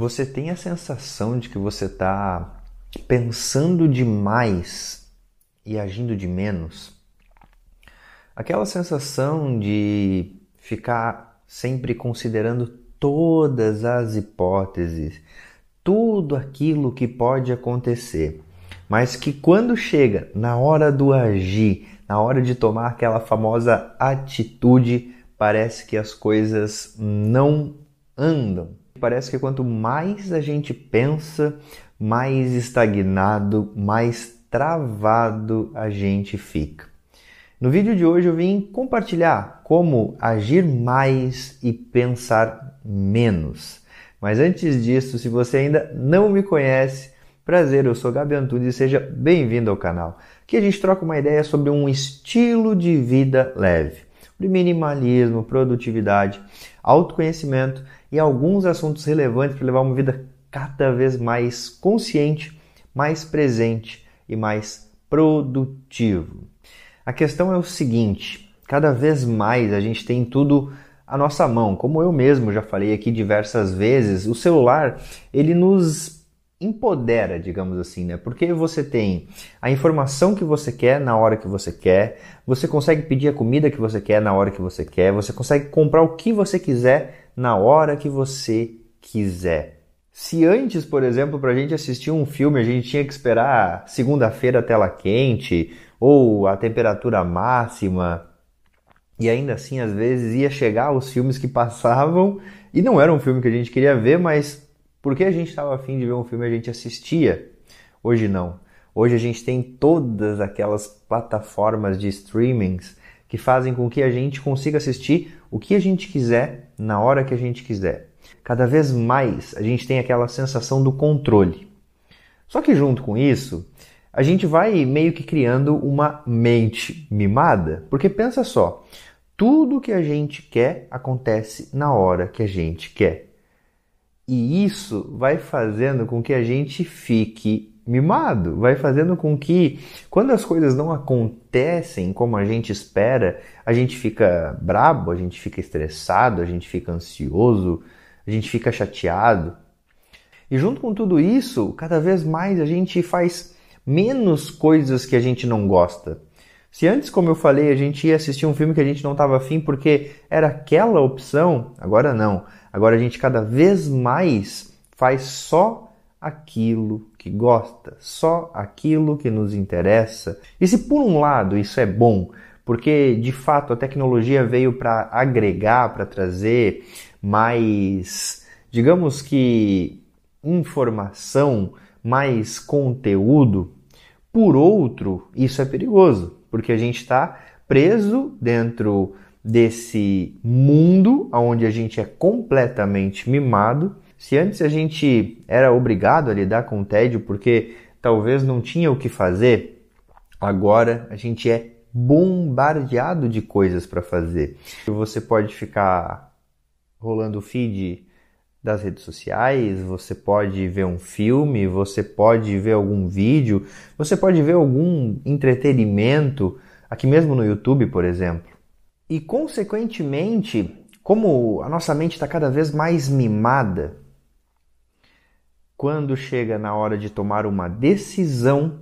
Você tem a sensação de que você está pensando demais e agindo de menos? Aquela sensação de ficar sempre considerando todas as hipóteses, tudo aquilo que pode acontecer, mas que quando chega na hora do agir, na hora de tomar aquela famosa atitude, parece que as coisas não andam Parece que quanto mais a gente pensa, mais estagnado, mais travado a gente fica. No vídeo de hoje eu vim compartilhar como agir mais e pensar menos. Mas antes disso, se você ainda não me conhece, prazer, eu sou Gabi Antunes e seja bem-vindo ao canal. Aqui a gente troca uma ideia sobre um estilo de vida leve, de minimalismo, produtividade, autoconhecimento e alguns assuntos relevantes para levar uma vida cada vez mais consciente, mais presente e mais produtivo. A questão é o seguinte: cada vez mais a gente tem tudo à nossa mão. Como eu mesmo já falei aqui diversas vezes, o celular ele nos empodera, digamos assim, né? Porque você tem a informação que você quer na hora que você quer, você consegue pedir a comida que você quer na hora que você quer, você consegue comprar o que você quiser na hora que você quiser. Se antes, por exemplo, para a gente assistir um filme, a gente tinha que esperar segunda-feira tela quente ou a temperatura máxima, e ainda assim, às vezes, ia chegar os filmes que passavam e não era um filme que a gente queria ver, mas porque a gente estava afim de ver um filme, a gente assistia. Hoje não. Hoje a gente tem todas aquelas plataformas de streamings que fazem com que a gente consiga assistir o que a gente quiser na hora que a gente quiser. Cada vez mais a gente tem aquela sensação do controle. Só que junto com isso, a gente vai meio que criando uma mente mimada, porque pensa só, tudo que a gente quer acontece na hora que a gente quer. E isso vai fazendo com que a gente fique mimado, vai fazendo com que quando as coisas não acontecem como a gente espera, a gente fica brabo, a gente fica estressado, a gente fica ansioso, a gente fica chateado. E junto com tudo isso, cada vez mais a gente faz menos coisas que a gente não gosta. Se antes, como eu falei, a gente ia assistir um filme que a gente não estava afim porque era aquela opção, agora não. Agora a gente cada vez mais faz só aquilo que gosta, só aquilo que nos interessa. E se por um lado isso é bom, porque de fato a tecnologia veio para agregar, para trazer mais, digamos que, informação, mais conteúdo, por outro, isso é perigoso, porque a gente está preso dentro desse mundo onde a gente é completamente mimado se antes a gente era obrigado a lidar com o tédio porque talvez não tinha o que fazer, agora a gente é bombardeado de coisas para fazer. Você pode ficar rolando o feed das redes sociais, você pode ver um filme, você pode ver algum vídeo, você pode ver algum entretenimento, aqui mesmo no YouTube, por exemplo. E consequentemente, como a nossa mente está cada vez mais mimada, quando chega na hora de tomar uma decisão,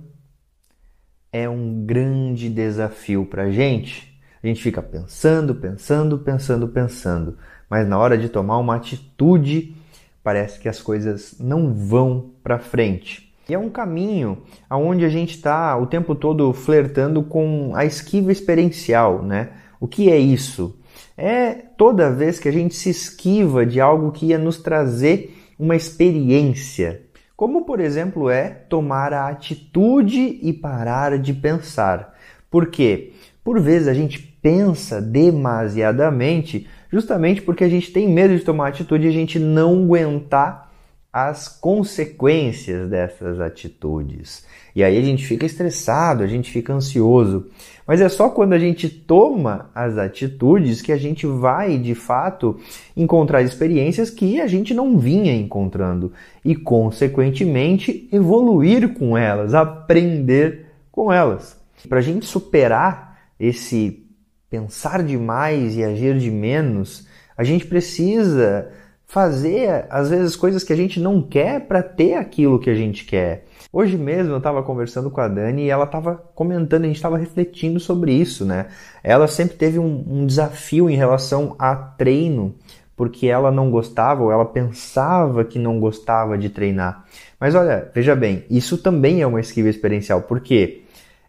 é um grande desafio para a gente. A gente fica pensando, pensando, pensando, pensando, mas na hora de tomar uma atitude, parece que as coisas não vão para frente. E é um caminho aonde a gente está o tempo todo flertando com a esquiva experiencial, né? O que é isso? É toda vez que a gente se esquiva de algo que ia nos trazer uma experiência, como por exemplo é tomar a atitude e parar de pensar. Por quê? Por vezes a gente pensa demasiadamente, justamente porque a gente tem medo de tomar atitude e a gente não aguentar as consequências dessas atitudes. E aí a gente fica estressado, a gente fica ansioso. Mas é só quando a gente toma as atitudes que a gente vai, de fato, encontrar experiências que a gente não vinha encontrando e, consequentemente, evoluir com elas, aprender com elas. Para a gente superar esse pensar demais e agir de menos, a gente precisa fazer, às vezes, coisas que a gente não quer para ter aquilo que a gente quer. Hoje mesmo eu estava conversando com a Dani e ela estava comentando, a gente estava refletindo sobre isso, né? Ela sempre teve um, um, desafio em relação a treino, porque ela não gostava ou ela pensava que não gostava de treinar. Mas olha, veja bem, isso também é uma esquiva experiencial, porque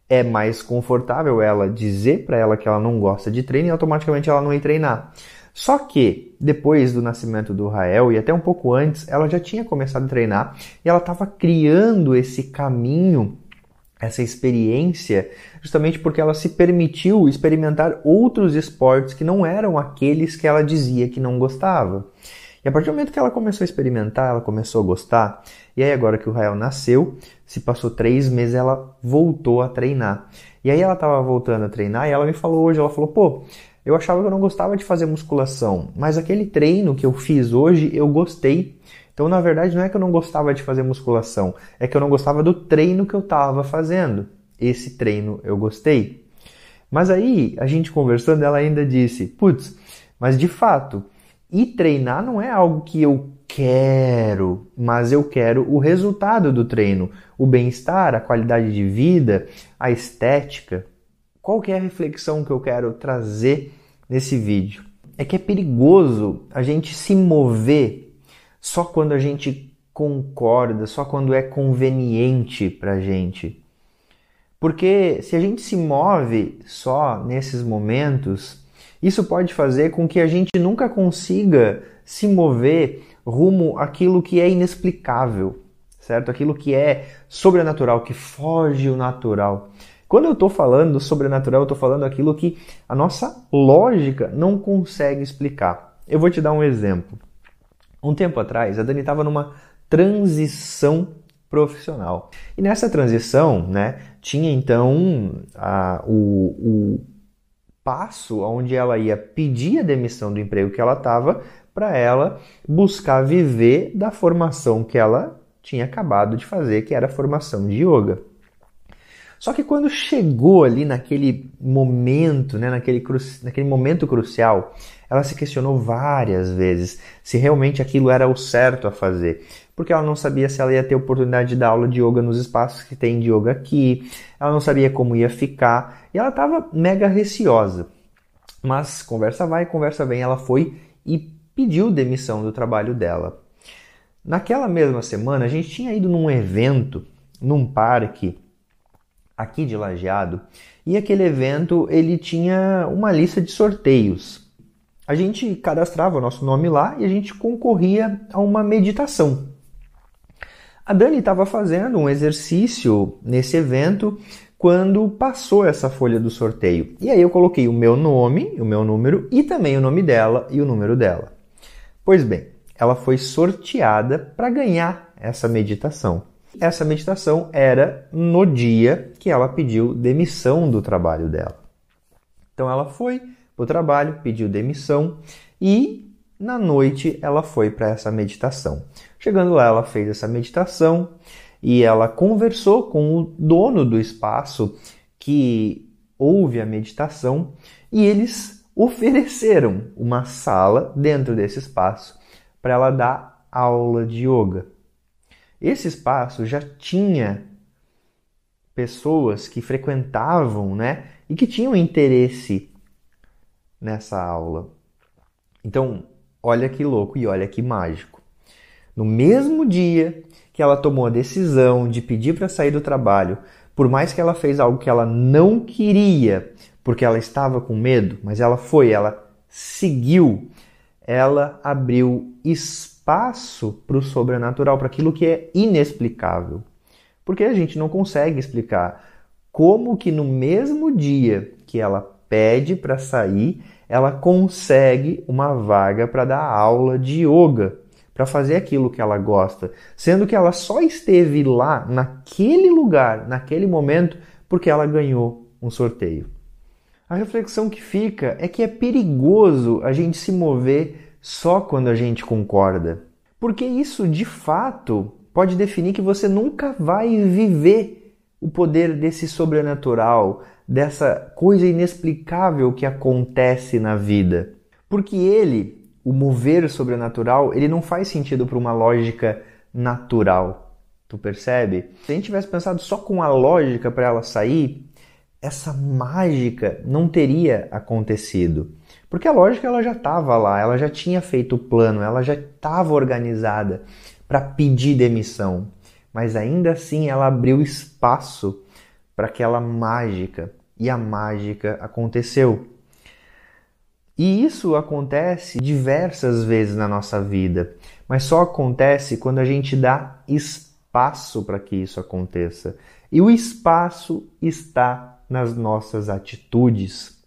é mais confortável ela dizer para ela que ela não gosta de treino e automaticamente ela não ir treinar. Só que depois do nascimento do Rael e até um pouco antes, ela já tinha começado a treinar e ela estava criando esse caminho, essa experiência, justamente porque ela se permitiu experimentar outros esportes que não eram aqueles que ela dizia que não gostava. E a partir do momento que ela começou a experimentar, ela começou a gostar, e aí agora que o Rael nasceu, se passou três meses, ela voltou a treinar. E aí ela estava voltando a treinar e ela me falou hoje, ela falou, pô, eu achava que eu não gostava de fazer musculação, mas aquele treino que eu fiz hoje eu gostei. Então, na verdade, não é que eu não gostava de fazer musculação, é que eu não gostava do treino que eu estava fazendo. Esse treino eu gostei. Mas aí, a gente conversando, ela ainda disse: Putz, mas de fato, e treinar não é algo que eu quero, mas eu quero o resultado do treino, o bem-estar, a qualidade de vida, a estética. Qual que é a reflexão que eu quero trazer nesse vídeo? É que é perigoso a gente se mover só quando a gente concorda, só quando é conveniente para gente. Porque se a gente se move só nesses momentos, isso pode fazer com que a gente nunca consiga se mover rumo àquilo que é inexplicável, certo? Aquilo que é sobrenatural, que foge o natural. Quando eu estou falando do sobrenatural, eu estou falando aquilo que a nossa lógica não consegue explicar. Eu vou te dar um exemplo. Um tempo atrás, a Dani estava numa transição profissional. E nessa transição, né, tinha então a, o, o passo onde ela ia pedir a demissão do emprego que ela estava para ela buscar viver da formação que ela tinha acabado de fazer, que era a formação de yoga. Só que quando chegou ali naquele momento, né, naquele, naquele momento crucial, ela se questionou várias vezes se realmente aquilo era o certo a fazer. Porque ela não sabia se ela ia ter oportunidade de dar aula de yoga nos espaços que tem de yoga aqui, ela não sabia como ia ficar, e ela estava mega receosa. Mas conversa vai, conversa vem, ela foi e pediu demissão do trabalho dela. Naquela mesma semana, a gente tinha ido num evento, num parque, aqui de Lajeado, e aquele evento ele tinha uma lista de sorteios. A gente cadastrava o nosso nome lá e a gente concorria a uma meditação. A Dani estava fazendo um exercício nesse evento quando passou essa folha do sorteio. E aí eu coloquei o meu nome, o meu número e também o nome dela e o número dela. Pois bem, ela foi sorteada para ganhar essa meditação. Essa meditação era no dia que ela pediu demissão do trabalho dela. Então ela foi para o trabalho, pediu demissão e na noite ela foi para essa meditação. Chegando lá, ela fez essa meditação e ela conversou com o dono do espaço que houve a meditação e eles ofereceram uma sala dentro desse espaço para ela dar aula de yoga. Esse espaço já tinha pessoas que frequentavam, né, e que tinham interesse nessa aula. Então, olha que louco e olha que mágico. No mesmo dia que ela tomou a decisão de pedir para sair do trabalho, por mais que ela fez algo que ela não queria, porque ela estava com medo, mas ela foi, ela seguiu, ela abriu espaço espaço para o sobrenatural, para aquilo que é inexplicável. Porque a gente não consegue explicar como que no mesmo dia que ela pede para sair, ela consegue uma vaga para dar aula de yoga, para fazer aquilo que ela gosta, sendo que ela só esteve lá naquele lugar, naquele momento, porque ela ganhou um sorteio. A reflexão que fica é que é perigoso a gente se mover só quando a gente concorda, porque isso de fato pode definir que você nunca vai viver o poder desse sobrenatural, dessa coisa inexplicável que acontece na vida. Porque ele, o mover sobrenatural, ele não faz sentido para uma lógica natural. Tu percebe? Se a gente tivesse pensado só com a lógica para ela sair, essa mágica não teria acontecido. Porque a lógica ela já estava lá, ela já tinha feito o plano, ela já estava organizada para pedir demissão. Mas ainda assim ela abriu espaço para aquela mágica e a mágica aconteceu. E isso acontece diversas vezes na nossa vida, mas só acontece quando a gente dá espaço para que isso aconteça. E o espaço está nas nossas atitudes,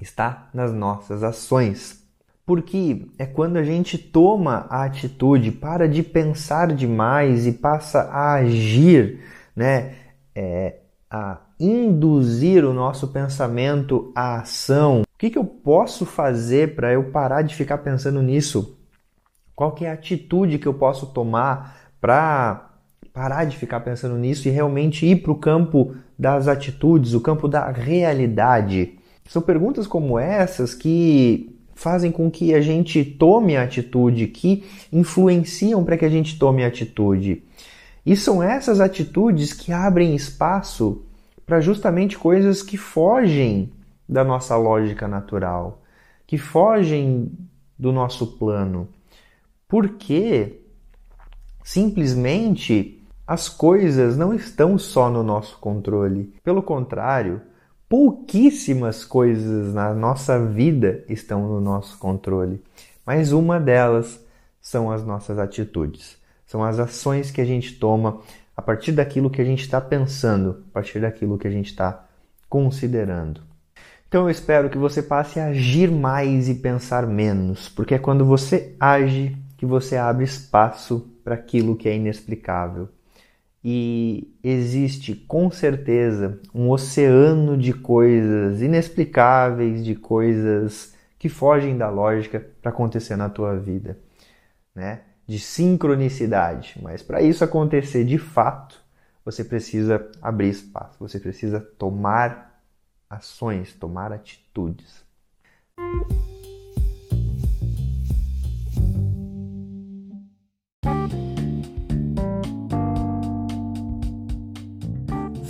está nas nossas ações. Porque é quando a gente toma a atitude, para de pensar demais e passa a agir, né? É, a induzir o nosso pensamento à ação. O que, que eu posso fazer para eu parar de ficar pensando nisso? Qual que é a atitude que eu posso tomar para parar de ficar pensando nisso e realmente ir para o campo das atitudes, o campo da realidade? São perguntas como essas que fazem com que a gente tome atitude, que influenciam para que a gente tome atitude. E são essas atitudes que abrem espaço para justamente coisas que fogem da nossa lógica natural, que fogem do nosso plano. Porque simplesmente as coisas não estão só no nosso controle. Pelo contrário, pouquíssimas coisas na nossa vida estão no nosso controle. Mas uma delas são as nossas atitudes, são as ações que a gente toma a partir daquilo que a gente está pensando, a partir daquilo que a gente está considerando. Então eu espero que você passe a agir mais e pensar menos, porque é quando você age que você abre espaço para aquilo que é inexplicável. E existe com certeza um oceano de coisas inexplicáveis, de coisas que fogem da lógica para acontecer na tua vida, né? de sincronicidade. Mas para isso acontecer de fato, você precisa abrir espaço, você precisa tomar ações, tomar atitudes.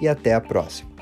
e até a próxima.